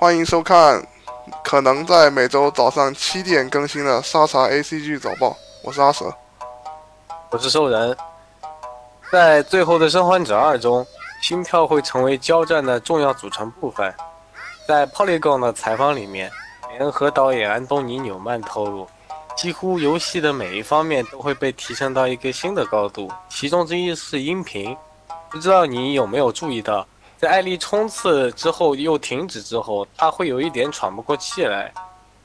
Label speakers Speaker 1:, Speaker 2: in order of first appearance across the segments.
Speaker 1: 欢迎收看可能在每周早上七点更新的《沙茶 ACG 早报》，我是阿蛇。
Speaker 2: 我是兽人。在《最后的生还者二》中，心跳会成为交战的重要组成部分。在 Polygon 的采访里面，联合导演安东尼·纽曼透露，几乎游戏的每一方面都会被提升到一个新的高度，其中之一是音频。不知道你有没有注意到，在艾丽冲刺之后又停止之后，她会有一点喘不过气来。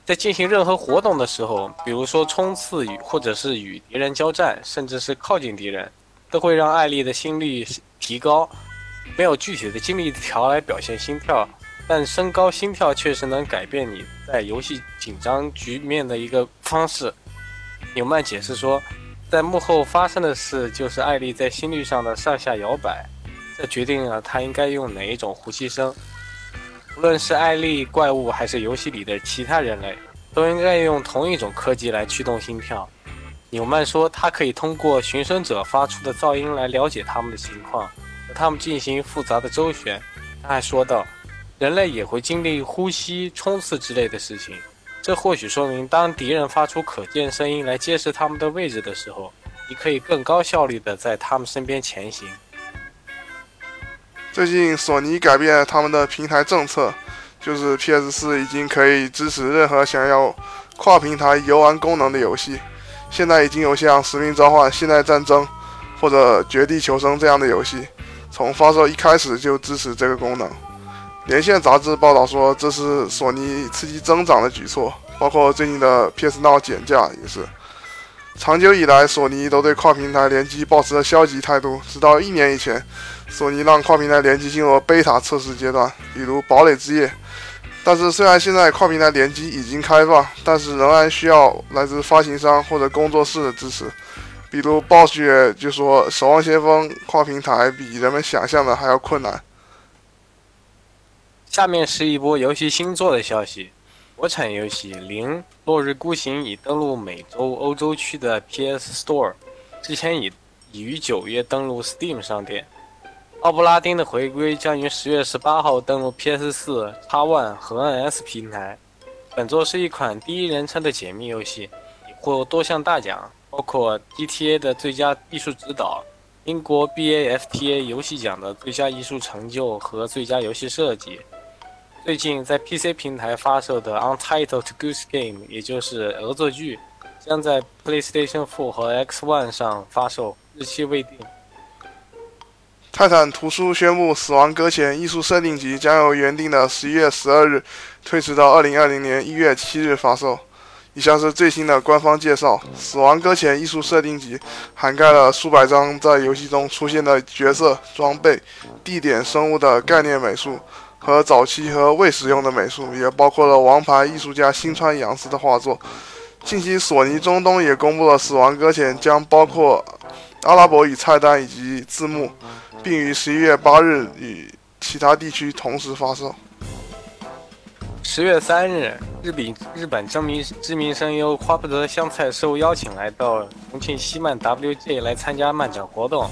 Speaker 2: 在进行任何活动的时候，比如说冲刺与或者是与敌人交战，甚至是靠近敌人，都会让艾丽的心率提高。没有具体的精力条来表现心跳，但升高心跳确实能改变你在游戏紧张局面的一个方式。纽曼解释说。在幕后发生的事，就是艾丽在心率上的上下摇摆，这决定了他应该用哪一种呼吸声。无论是艾丽怪物，还是游戏里的其他人类，都应该用同一种科技来驱动心跳。纽曼说，他可以通过寻声者发出的噪音来了解他们的情况，和他们进行复杂的周旋。他还说道，人类也会经历呼吸、冲刺之类的事情。这或许说明，当敌人发出可见声音来揭示他们的位置的时候，你可以更高效率地在他们身边前行。
Speaker 1: 最近，索尼改变了他们的平台政策，就是 PS4 已经可以支持任何想要跨平台游玩功能的游戏。现在已经有像《使命召唤：现代战争》或者《绝地求生》这样的游戏，从发售一开始就支持这个功能。连线杂志报道说，这是索尼刺激增长的举措，包括最近的 PS Now 减价也是。长久以来，索尼都对跨平台联机保持着消极态度，直到一年以前，索尼让跨平台联机进入贝塔测试阶段，比如《堡垒之夜》。但是，虽然现在跨平台联机已经开放，但是仍然需要来自发行商或者工作室的支持。比如暴雪就说，《守望先锋》跨平台比人们想象的还要困难。
Speaker 2: 下面是一波游戏新作的消息：国产游戏《零落日孤行》已登陆美洲、欧洲区的 PS Store，之前已已于九月登陆 Steam 商店。奥布拉丁的回归将于十月十八号登陆 PS 四、X One 和 NS 平台。本作是一款第一人称的解密游戏，已获多项大奖，包括 GTA 的最佳艺术指导、英国 BAFTA 游戏奖的最佳艺术成就和最佳游戏设计。最近在 PC 平台发售的《Untitled Goose Game》，也就是《恶作剧》，将在 PlayStation 4和 X One 上发售，日期未定。
Speaker 1: 泰坦图书宣布，《死亡搁浅》艺术设定集将由原定的十一月十二日推迟到二零二零年一月七日发售。以下是最新的官方介绍：《死亡搁浅》艺术设定集涵盖了数百张在游戏中出现的角色、装备、地点、生物的概念美术。和早期和未使用的美术，也包括了王牌艺术家新川洋司的画作。近期，索尼中东也公布了《死亡搁浅》将包括阿拉伯语菜单以及字幕，并于十一月八日与其他地区同时发售。
Speaker 2: 十月三日，日本日本知名知名声优花不得香菜受邀请来到重庆西漫 WJ 来参加漫展活动。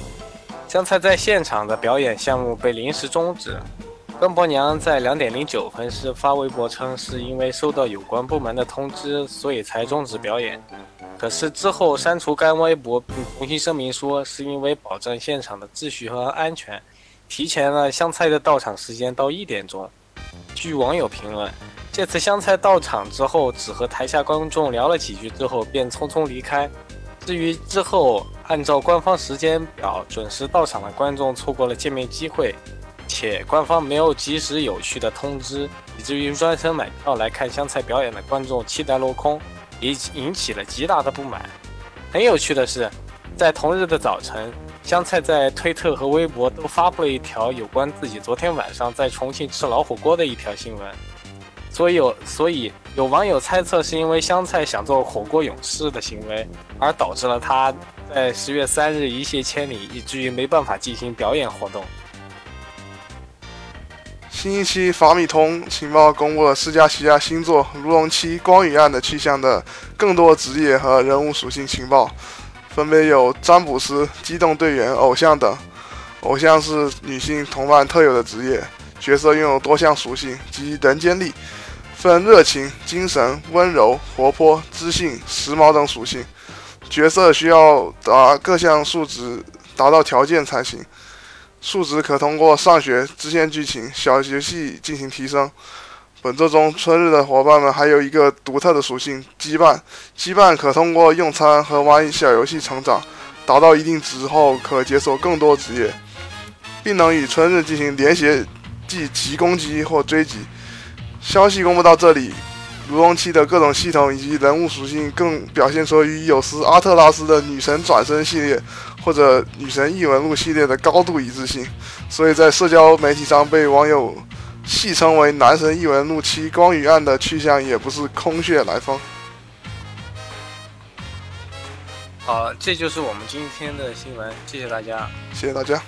Speaker 2: 香菜在现场的表演项目被临时终止。关伯娘在两点零九分时发微博称，是因为收到有关部门的通知，所以才终止表演。可是之后删除该微博，并重新声明说，是因为保证现场的秩序和安全，提前了香菜的到场时间到一点钟。据网友评论，这次香菜到场之后，只和台下观众聊了几句之后，便匆匆离开。至于之后按照官方时间表准时到场的观众，错过了见面机会。且官方没有及时有序的通知，以至于专程买票来看香菜表演的观众期待落空，引引起了极大的不满。很有趣的是，在同日的早晨，香菜在推特和微博都发布了一条有关自己昨天晚上在重庆吃老火锅的一条新闻。所以有所以有网友猜测，是因为香菜想做火锅勇士的行为，而导致了他在十月三日一泻千里，以至于没办法进行表演活动。
Speaker 1: 新一期法米通情报公布了世嘉旗下新作《如龙七：光与暗的去向》的更多职业和人物属性情报，分别有占卜师、机动队员、偶像等。偶像是女性同伴特有的职业，角色拥有多项属性及人间力，分热情、精神、温柔、活泼、知性、时髦等属性。角色需要达各项数值达到条件才行，数值可通过上学、支线剧情、小游戏进行提升。本作中春日的伙伴们还有一个独特的属性——羁绊。羁绊可通过用餐和玩小游戏成长，达到一定值后可解锁更多职业，并能与春日进行连携即急攻击或追击。消息公布到这里，如龙七的各种系统以及人物属性更表现出与有斯阿特拉斯的女神转身系列或者女神异闻录系列的高度一致性，所以在社交媒体上被网友。戏称为“男神异闻录七光与暗”的去向也不是空穴来风。
Speaker 2: 好，这就是我们今天的新闻，谢谢大家，
Speaker 1: 谢谢大家。